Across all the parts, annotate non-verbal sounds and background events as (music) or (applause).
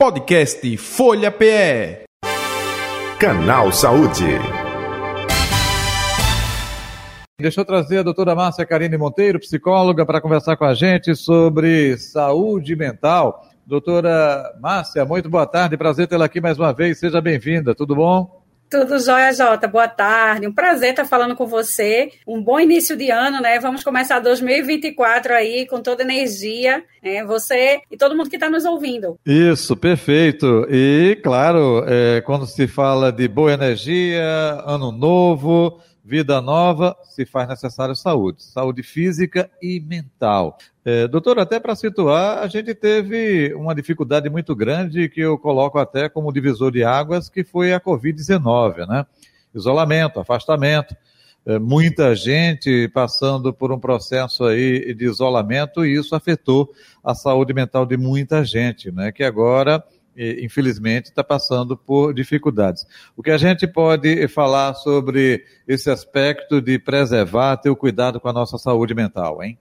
Podcast Folha PE. Canal Saúde. Deixa eu trazer a doutora Márcia Karine Monteiro, psicóloga, para conversar com a gente sobre saúde mental. Doutora Márcia, muito boa tarde, prazer tê-la aqui mais uma vez, seja bem-vinda, tudo bom? Tudo jóia, Jota. Boa tarde. Um prazer estar falando com você. Um bom início de ano, né? Vamos começar 2024 aí com toda energia. Né? Você e todo mundo que está nos ouvindo. Isso, perfeito. E, claro, é, quando se fala de boa energia, ano novo, vida nova, se faz necessário saúde, saúde física e mental. É, doutor, até para situar, a gente teve uma dificuldade muito grande que eu coloco até como divisor de águas, que foi a Covid-19, né? Isolamento, afastamento, é, muita gente passando por um processo aí de isolamento e isso afetou a saúde mental de muita gente, né? Que agora infelizmente, está passando por dificuldades. O que a gente pode falar sobre esse aspecto de preservar, ter o cuidado com a nossa saúde mental, hein?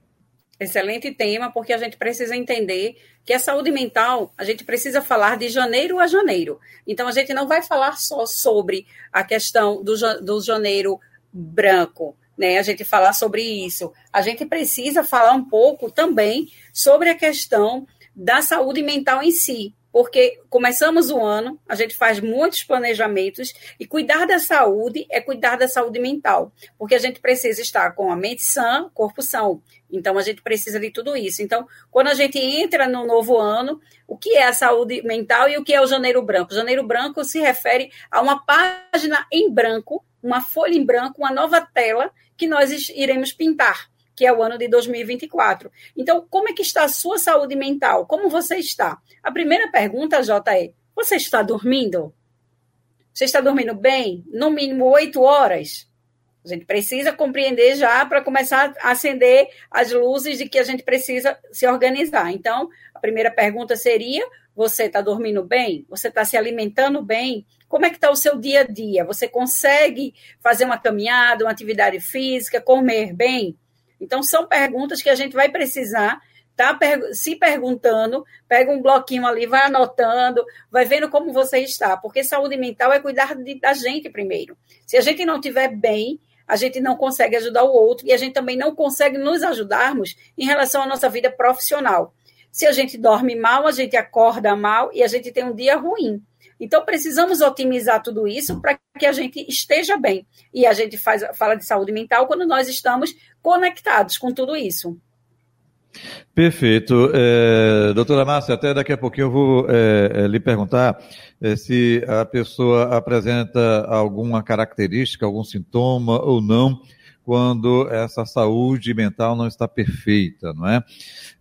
Excelente tema, porque a gente precisa entender que a saúde mental, a gente precisa falar de janeiro a janeiro. Então, a gente não vai falar só sobre a questão do, do janeiro branco, né? A gente falar sobre isso. A gente precisa falar um pouco também sobre a questão da saúde mental em si, porque começamos o ano, a gente faz muitos planejamentos e cuidar da saúde é cuidar da saúde mental, porque a gente precisa estar com a mente sã, corpo são. Então a gente precisa de tudo isso. Então, quando a gente entra no novo ano, o que é a saúde mental e o que é o janeiro branco? O janeiro branco se refere a uma página em branco, uma folha em branco, uma nova tela que nós iremos pintar que é o ano de 2024. Então, como é que está a sua saúde mental? Como você está? A primeira pergunta, Jota, é: você está dormindo? Você está dormindo bem? No mínimo oito horas? A gente precisa compreender já para começar a acender as luzes de que a gente precisa se organizar. Então, a primeira pergunta seria: você está dormindo bem? Você está se alimentando bem? Como é que está o seu dia a dia? Você consegue fazer uma caminhada, uma atividade física, comer bem? Então, são perguntas que a gente vai precisar tá se perguntando, pega um bloquinho ali, vai anotando, vai vendo como você está, porque saúde mental é cuidar de, da gente primeiro. Se a gente não estiver bem, a gente não consegue ajudar o outro e a gente também não consegue nos ajudarmos em relação à nossa vida profissional. Se a gente dorme mal, a gente acorda mal e a gente tem um dia ruim. Então, precisamos otimizar tudo isso para que a gente esteja bem. E a gente faz, fala de saúde mental quando nós estamos conectados com tudo isso. Perfeito. É, doutora Márcia, até daqui a pouquinho eu vou é, é, lhe perguntar é, se a pessoa apresenta alguma característica, algum sintoma ou não quando essa saúde mental não está perfeita, não é?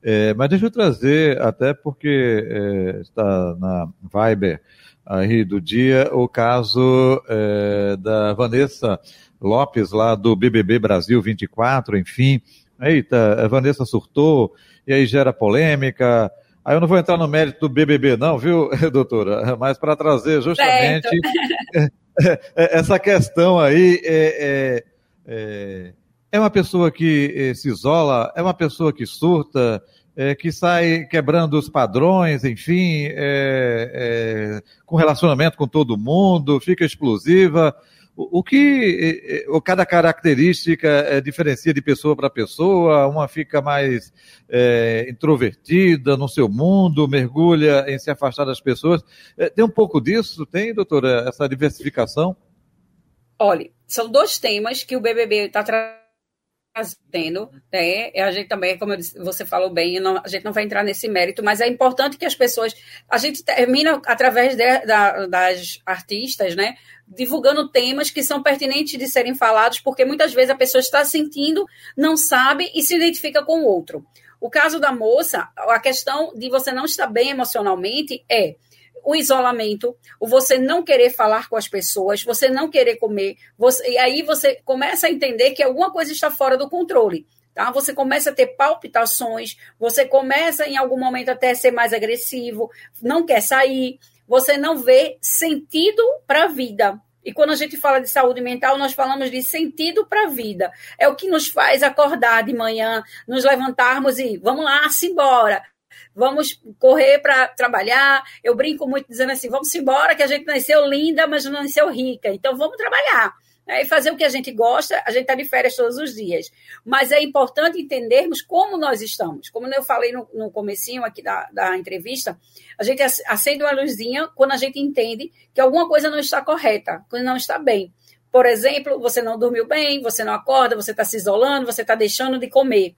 é mas deixa eu trazer, até porque é, está na Viber aí do dia o caso é, da Vanessa Lopes, lá do BBB Brasil 24, enfim. Eita, a Vanessa surtou, e aí gera polêmica. Aí eu não vou entrar no mérito do BBB, não, viu, (laughs) doutora? Mas para trazer justamente (laughs) essa questão aí. É, é, é, uma pessoa que é, se isola, é uma pessoa que surta, é, que sai quebrando os padrões, enfim, é, é, com relacionamento com todo mundo, fica explosiva. O, que o, cada característica diferencia de pessoa para pessoa, uma fica mais introvertida no seu mundo, mergulha em se afastar das pessoas. Tem um pouco disso, tem, doutora, essa diversificação? Olha, são dois temas que o BBB está trazendo né? A gente também, como disse, você falou bem, não, a gente não vai entrar nesse mérito, mas é importante que as pessoas. A gente termina através de, da, das artistas, né? Divulgando temas que são pertinentes de serem falados, porque muitas vezes a pessoa está sentindo, não sabe e se identifica com o outro. O caso da moça, a questão de você não estar bem emocionalmente é o isolamento, o você não querer falar com as pessoas, você não querer comer, você, e aí você começa a entender que alguma coisa está fora do controle. Tá? Você começa a ter palpitações, você começa em algum momento até a ser mais agressivo, não quer sair, você não vê sentido para a vida. E quando a gente fala de saúde mental, nós falamos de sentido para a vida. É o que nos faz acordar de manhã, nos levantarmos e vamos lá, se embora vamos correr para trabalhar. Eu brinco muito dizendo assim: vamos embora, que a gente nasceu linda, mas não nasceu rica. Então vamos trabalhar. Né, e fazer o que a gente gosta, a gente está de férias todos os dias. Mas é importante entendermos como nós estamos. Como eu falei no, no comecinho aqui da, da entrevista, a gente acende uma luzinha quando a gente entende que alguma coisa não está correta, quando não está bem. Por exemplo, você não dormiu bem, você não acorda, você está se isolando, você está deixando de comer.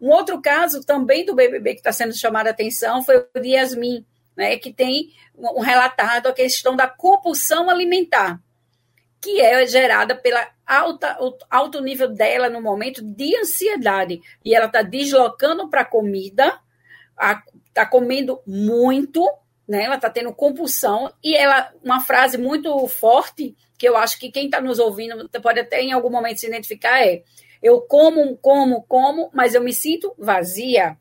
Um outro caso também do BBB que está sendo chamado a atenção foi o de Yasmin, né, que tem um relatado a questão da compulsão alimentar que é gerada pela alta, alto nível dela no momento de ansiedade. E ela está deslocando para a comida, está comendo muito, né? ela está tendo compulsão, e ela, uma frase muito forte, que eu acho que quem está nos ouvindo pode até em algum momento se identificar, é eu como, como, como, mas eu me sinto vazia.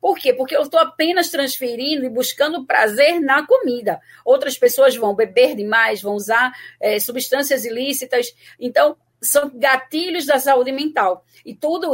Por quê? Porque eu estou apenas transferindo e buscando prazer na comida. Outras pessoas vão beber demais, vão usar é, substâncias ilícitas. Então, são gatilhos da saúde mental. E tudo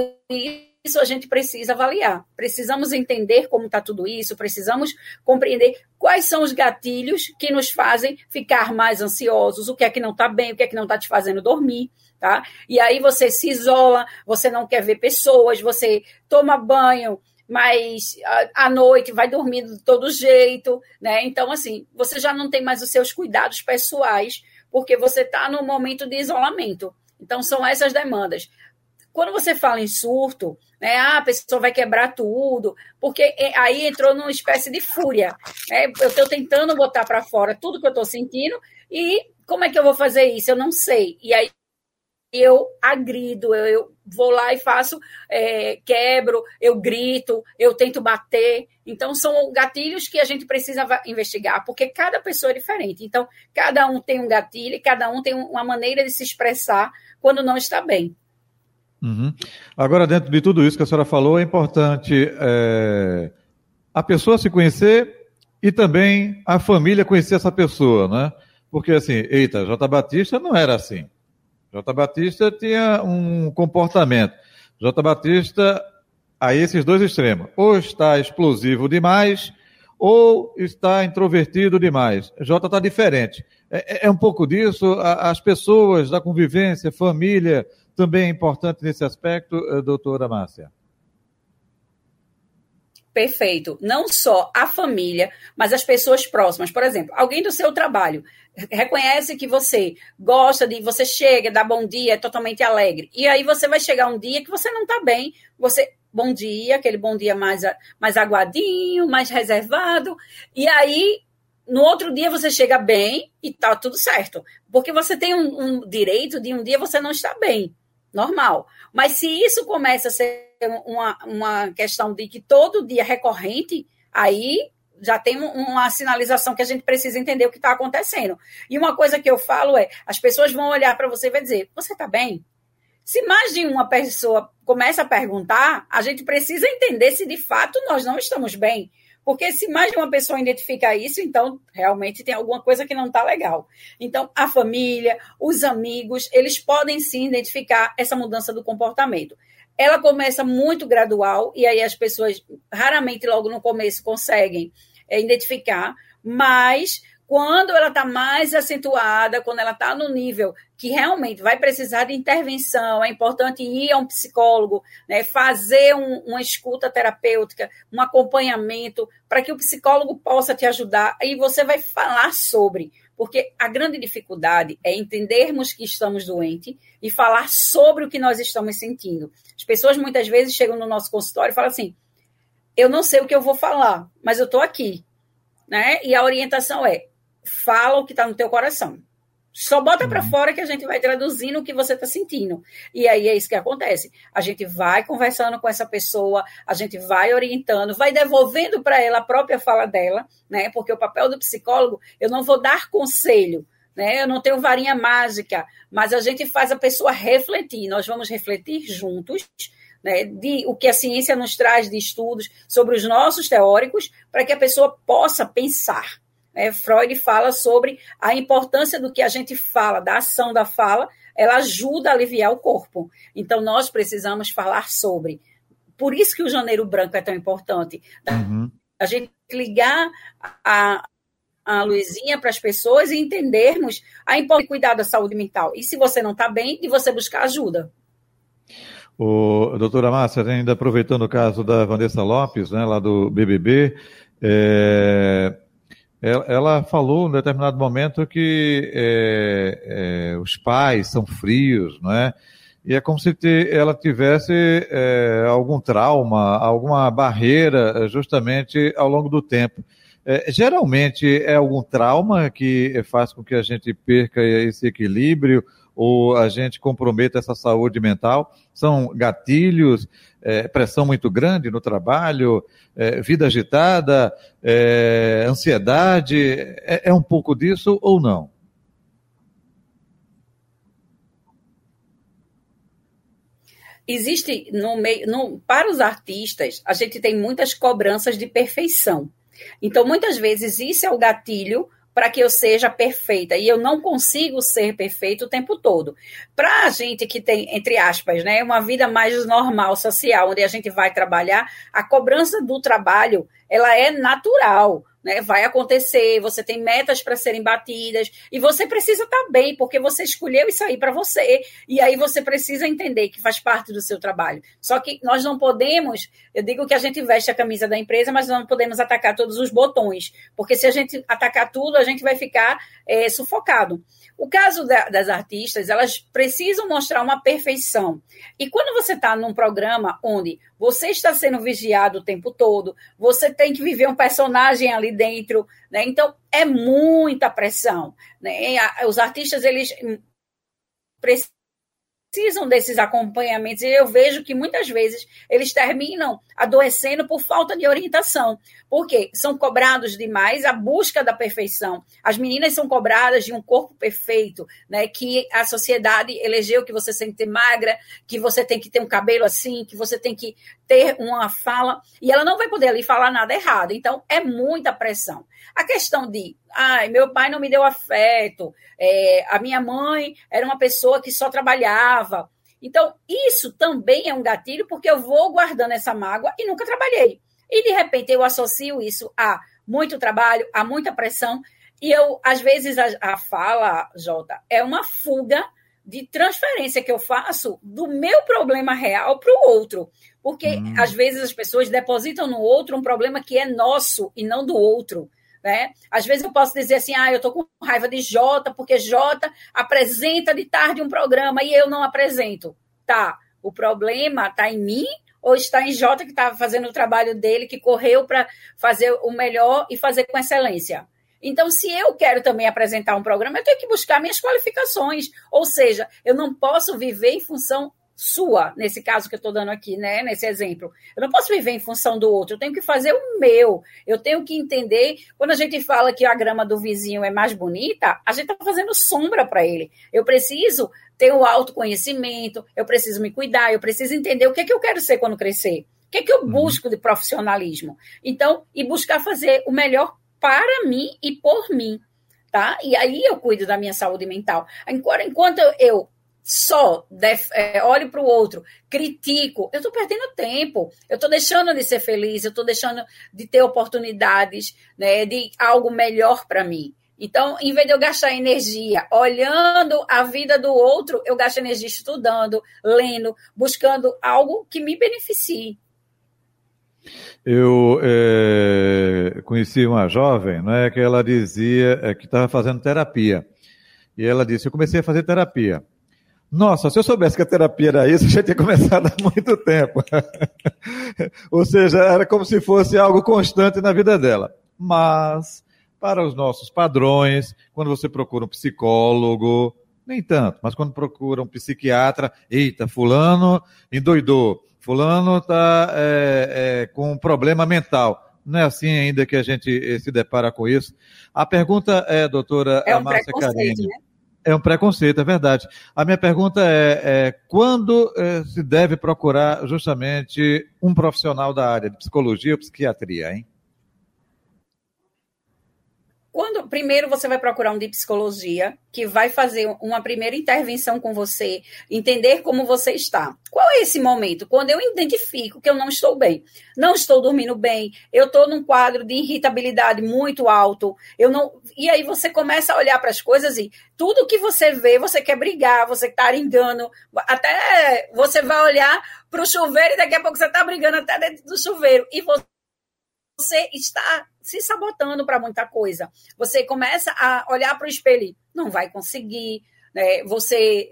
isso a gente precisa avaliar. Precisamos entender como está tudo isso, precisamos compreender quais são os gatilhos que nos fazem ficar mais ansiosos, o que é que não está bem, o que é que não está te fazendo dormir. Tá? E aí você se isola, você não quer ver pessoas, você toma banho mas à noite vai dormindo de todo jeito, né? Então, assim, você já não tem mais os seus cuidados pessoais, porque você está no momento de isolamento. Então, são essas demandas. Quando você fala em surto, né, ah, a pessoa vai quebrar tudo, porque é, aí entrou numa espécie de fúria. Né? Eu estou tentando botar para fora tudo que eu estou sentindo e como é que eu vou fazer isso? Eu não sei. E aí eu agrido, eu, eu vou lá e faço, é, quebro, eu grito, eu tento bater. Então, são gatilhos que a gente precisa investigar, porque cada pessoa é diferente. Então, cada um tem um gatilho e cada um tem uma maneira de se expressar quando não está bem. Uhum. Agora, dentro de tudo isso que a senhora falou, é importante é, a pessoa se conhecer e também a família conhecer essa pessoa, né? Porque assim, eita, J. Batista não era assim. J. Batista tinha um comportamento. J. Batista, a esses dois extremos, ou está explosivo demais, ou está introvertido demais. J está diferente. É, é, é, um pouco disso. As pessoas da convivência, família, também é importante nesse aspecto, eh, doutora Márcia. Perfeito. Não só a família, mas as pessoas próximas. Por exemplo, alguém do seu trabalho reconhece que você gosta de, você chega, dá bom dia, é totalmente alegre. E aí você vai chegar um dia que você não está bem, você bom dia, aquele bom dia mais mais aguadinho, mais reservado. E aí no outro dia você chega bem e tá tudo certo, porque você tem um, um direito de um dia você não estar bem, normal. Mas se isso começa a ser uma, uma questão de que todo dia recorrente, aí já tem uma sinalização que a gente precisa entender o que está acontecendo. E uma coisa que eu falo é: as pessoas vão olhar para você e vai dizer, você está bem? Se mais de uma pessoa começa a perguntar, a gente precisa entender se de fato nós não estamos bem. Porque se mais de uma pessoa identifica isso, então realmente tem alguma coisa que não está legal. Então, a família, os amigos, eles podem sim identificar essa mudança do comportamento ela começa muito gradual, e aí as pessoas raramente logo no começo conseguem é, identificar, mas quando ela está mais acentuada, quando ela está no nível que realmente vai precisar de intervenção, é importante ir a um psicólogo, né, fazer um, uma escuta terapêutica, um acompanhamento, para que o psicólogo possa te ajudar e você vai falar sobre. Porque a grande dificuldade é entendermos que estamos doentes e falar sobre o que nós estamos sentindo. As pessoas muitas vezes chegam no nosso consultório e falam assim: eu não sei o que eu vou falar, mas eu estou aqui. Né? E a orientação é: fala o que está no teu coração. Só bota para uhum. fora que a gente vai traduzindo o que você está sentindo. E aí é isso que acontece. A gente vai conversando com essa pessoa, a gente vai orientando, vai devolvendo para ela a própria fala dela, né? Porque o papel do psicólogo, eu não vou dar conselho, né? Eu não tenho varinha mágica, mas a gente faz a pessoa refletir. Nós vamos refletir juntos. Né, de o que a ciência nos traz de estudos sobre os nossos teóricos, para que a pessoa possa pensar, é, Freud fala sobre a importância do que a gente fala, da ação da fala, ela ajuda a aliviar o corpo. Então, nós precisamos falar sobre. Por isso que o janeiro branco é tão importante. Uhum. a gente ligar a, a luzinha para as pessoas e entendermos a importância de cuidar da saúde mental. E se você não está bem, de você buscar ajuda. O, doutora Márcia, ainda aproveitando o caso da Vanessa Lopes, né, lá do BBB, é, ela falou em determinado momento que é, é, os pais são frios, não é? E é como se ela tivesse é, algum trauma, alguma barreira justamente ao longo do tempo. É, geralmente é algum trauma que faz com que a gente perca esse equilíbrio ou a gente comprometa essa saúde mental? São gatilhos, é, pressão muito grande no trabalho, é, vida agitada, é, ansiedade? É, é um pouco disso ou não? existe no meio, no, para os artistas, a gente tem muitas cobranças de perfeição. Então, muitas vezes, isso é o gatilho para que eu seja perfeita. E eu não consigo ser perfeito o tempo todo. Para a gente que tem, entre aspas, né, uma vida mais normal, social, onde a gente vai trabalhar, a cobrança do trabalho ela é natural né? Vai acontecer, você tem metas para serem batidas e você precisa estar tá bem, porque você escolheu isso aí para você, e aí você precisa entender que faz parte do seu trabalho. Só que nós não podemos, eu digo que a gente veste a camisa da empresa, mas não podemos atacar todos os botões, porque se a gente atacar tudo, a gente vai ficar é, sufocado. O caso da, das artistas, elas precisam mostrar uma perfeição. E quando você está num programa onde você está sendo vigiado o tempo todo, você tem que viver um personagem ali dentro, né? Então é muita pressão, né? Os artistas eles precisam precisam desses acompanhamentos e eu vejo que muitas vezes eles terminam adoecendo por falta de orientação. Porque são cobrados demais a busca da perfeição. As meninas são cobradas de um corpo perfeito, né? Que a sociedade elegeu que você tem que ter magra, que você tem que ter um cabelo assim, que você tem que ter uma fala, e ela não vai poder ali falar nada errado. Então, é muita pressão. A questão de, ai, meu pai não me deu afeto, é, a minha mãe era uma pessoa que só trabalhava. Então, isso também é um gatilho, porque eu vou guardando essa mágoa e nunca trabalhei. E, de repente, eu associo isso a muito trabalho, a muita pressão, e eu, às vezes, a, a fala, Jota, é uma fuga de transferência que eu faço do meu problema real para o outro. Porque, hum. às vezes, as pessoas depositam no outro um problema que é nosso e não do outro. Né? Às vezes eu posso dizer assim, ah, eu estou com raiva de Jota, porque Jota apresenta de tarde um programa e eu não apresento. Tá, o problema está em mim ou está em Jota que está fazendo o trabalho dele, que correu para fazer o melhor e fazer com excelência? Então, se eu quero também apresentar um programa, eu tenho que buscar minhas qualificações. Ou seja, eu não posso viver em função sua, nesse caso que eu estou dando aqui, né? Nesse exemplo. Eu não posso viver em função do outro, eu tenho que fazer o meu. Eu tenho que entender. Quando a gente fala que a grama do vizinho é mais bonita, a gente está fazendo sombra para ele. Eu preciso ter o autoconhecimento, eu preciso me cuidar, eu preciso entender o que, é que eu quero ser quando crescer. O que, é que eu uhum. busco de profissionalismo? Então, e buscar fazer o melhor para mim e por mim. Tá? E aí eu cuido da minha saúde mental. Enquanto eu só def, é, olho para o outro, critico, eu estou perdendo tempo, eu estou deixando de ser feliz, eu estou deixando de ter oportunidades né, de algo melhor para mim. Então, em vez de eu gastar energia olhando a vida do outro, eu gasto energia estudando, lendo, buscando algo que me beneficie. Eu é, conheci uma jovem né, que ela dizia é, que estava fazendo terapia. E ela disse: Eu comecei a fazer terapia. Nossa, se eu soubesse que a terapia era isso, (laughs) eu já tinha começado há muito tempo. (laughs) Ou seja, era como se fosse algo constante na vida dela. Mas, para os nossos padrões, quando você procura um psicólogo, nem tanto, mas quando procura um psiquiatra, eita, fulano endoidou, fulano está é, é, com um problema mental. Não é assim ainda que a gente se depara com isso. A pergunta é, doutora é um Márcia Carine. Né? É um preconceito, é verdade. A minha pergunta é, é quando é, se deve procurar justamente um profissional da área de psicologia ou psiquiatria, hein? Quando primeiro você vai procurar um de psicologia que vai fazer uma primeira intervenção com você, entender como você está. Qual é esse momento? Quando eu identifico que eu não estou bem, não estou dormindo bem, eu estou num quadro de irritabilidade muito alto, eu não. E aí você começa a olhar para as coisas e tudo que você vê, você quer brigar, você está engano, até você vai olhar para o chuveiro e daqui a pouco você está brigando até dentro do chuveiro e você está se sabotando para muita coisa. Você começa a olhar para o espelho, não vai conseguir, né? você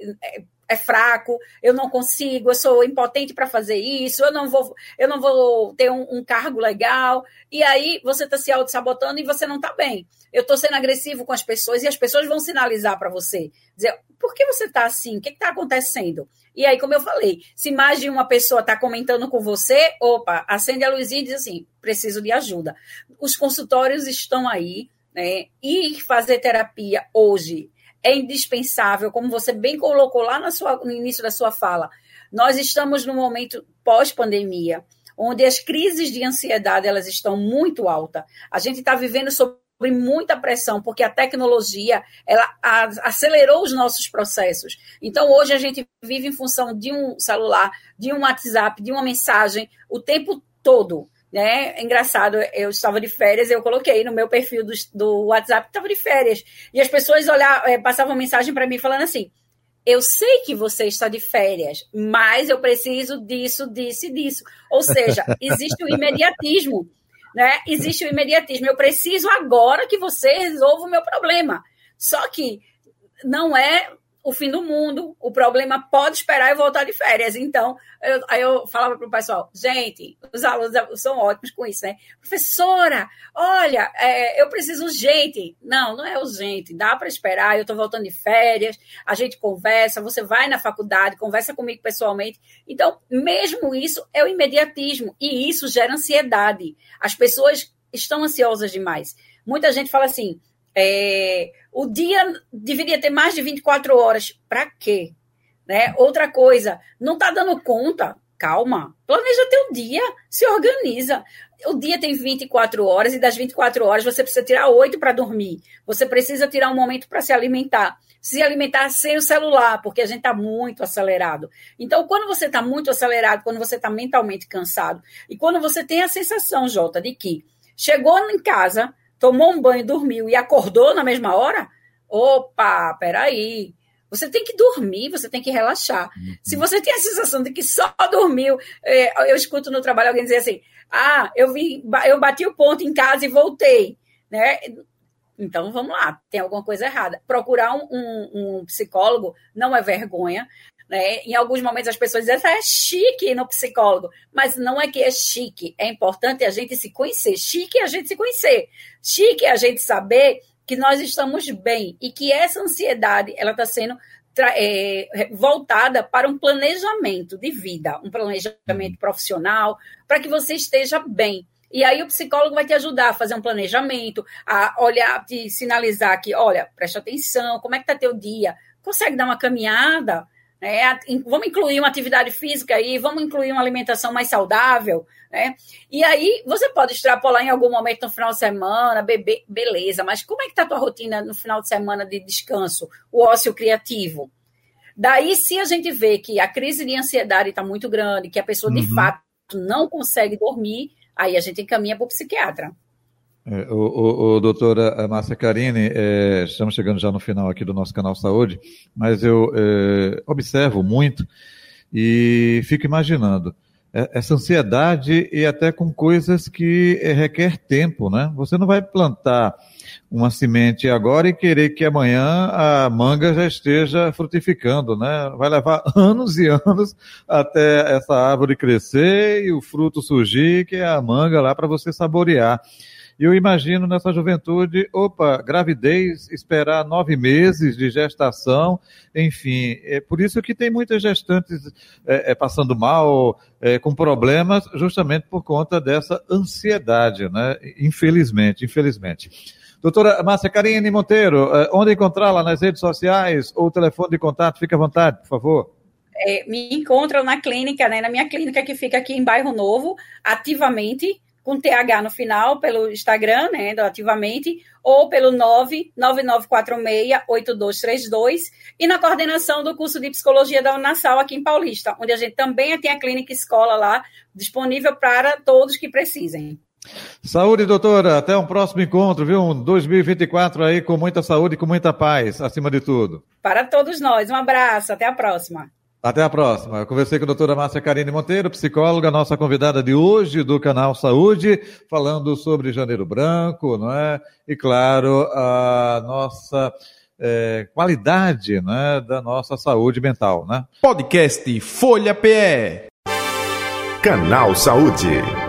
é, fraco, eu não consigo, eu sou impotente para fazer isso, eu não vou, eu não vou ter um, um cargo legal. E aí você está se auto-sabotando e você não está bem. Eu estou sendo agressivo com as pessoas e as pessoas vão sinalizar para você. Dizer, por que você está assim? O que está acontecendo? E aí, como eu falei, se mais de uma pessoa está comentando com você, opa, acende a luzinha e diz assim: preciso de ajuda. Os consultórios estão aí, né? Ir fazer terapia hoje é indispensável, como você bem colocou lá sua, no início da sua fala. Nós estamos num momento pós-pandemia, onde as crises de ansiedade elas estão muito altas. A gente está vivendo sob muita pressão, porque a tecnologia ela acelerou os nossos processos. Então, hoje a gente vive em função de um celular, de um WhatsApp, de uma mensagem, o tempo todo né? É engraçado, eu estava de férias, eu coloquei no meu perfil do, do WhatsApp que estava de férias. E as pessoas olhar, é, passavam mensagem para mim falando assim: eu sei que você está de férias, mas eu preciso disso, disso e disso. Ou seja, (laughs) existe o imediatismo, né? Existe o imediatismo. Eu preciso agora que você resolva o meu problema. Só que não é o fim do mundo, o problema pode esperar eu voltar de férias. Então, eu, aí eu falava para o pessoal, gente, os alunos são ótimos com isso, né? Professora, olha, é, eu preciso urgente. Não, não é urgente, dá para esperar, eu estou voltando de férias, a gente conversa, você vai na faculdade, conversa comigo pessoalmente. Então, mesmo isso é o imediatismo, e isso gera ansiedade. As pessoas estão ansiosas demais. Muita gente fala assim, é, o dia deveria ter mais de 24 horas. Para quê? Né? Outra coisa, não está dando conta. Calma, planeja teu dia, se organiza. O dia tem 24 horas e das 24 horas você precisa tirar 8 para dormir. Você precisa tirar um momento para se alimentar. Se alimentar sem o celular, porque a gente está muito acelerado. Então, quando você está muito acelerado, quando você está mentalmente cansado, e quando você tem a sensação, Jota, de que chegou em casa, tomou um banho, dormiu e acordou na mesma hora, opa, peraí. Você tem que dormir, você tem que relaxar. Uhum. Se você tem a sensação de que só dormiu, é, eu escuto no trabalho alguém dizer assim: ah, eu vi, eu bati o ponto em casa e voltei, né? Então vamos lá, tem alguma coisa errada. Procurar um, um, um psicólogo não é vergonha. Né? Em alguns momentos as pessoas dizem, é chique no psicólogo, mas não é que é chique, é importante a gente se conhecer. Chique é a gente se conhecer. Chique é a gente saber que nós estamos bem e que essa ansiedade ela está sendo é, voltada para um planejamento de vida, um planejamento uhum. profissional, para que você esteja bem. E aí o psicólogo vai te ajudar a fazer um planejamento, a olhar, te sinalizar que, olha, preste atenção, como é que está teu dia? Consegue dar uma caminhada? Né? Vamos incluir uma atividade física aí, vamos incluir uma alimentação mais saudável, né? E aí você pode extrapolar em algum momento no final de semana, beber, beleza, mas como é que está a tua rotina no final de semana de descanso, o ócio criativo? Daí, se a gente vê que a crise de ansiedade está muito grande, que a pessoa de uhum. fato não consegue dormir, aí a gente encaminha para o psiquiatra. É, o, o, o, doutora Márcia Carini, é, estamos chegando já no final aqui do nosso canal Saúde, mas eu é, observo muito e fico imaginando é, essa ansiedade e até com coisas que é, requer tempo, né? Você não vai plantar uma semente agora e querer que amanhã a manga já esteja frutificando, né? Vai levar (laughs) anos e anos até essa árvore crescer e o fruto surgir, que é a manga lá para você saborear. E eu imagino nessa juventude, opa, gravidez, esperar nove meses de gestação, enfim. É por isso que tem muitas gestantes é, é, passando mal, é, com problemas, justamente por conta dessa ansiedade, né? Infelizmente, infelizmente. Doutora Márcia Karine Monteiro, é, onde encontrá-la nas redes sociais ou telefone de contato? Fique à vontade, por favor. É, me encontram na clínica, né, na minha clínica que fica aqui em Bairro Novo, ativamente com TH no final, pelo Instagram, né, Ativamente, ou pelo 99946-8232, e na coordenação do curso de Psicologia da Unassal aqui em Paulista, onde a gente também tem a clínica escola lá, disponível para todos que precisem. Saúde, doutora. Até um próximo encontro, viu? Um 2024 aí com muita saúde e com muita paz, acima de tudo. Para todos nós. Um abraço. Até a próxima. Até a próxima. Eu conversei com a doutora Márcia Karine Monteiro, psicóloga, nossa convidada de hoje do canal Saúde, falando sobre Janeiro Branco, não é? E, claro, a nossa é, qualidade né, da nossa saúde mental, né? Podcast Folha PE. Canal Saúde.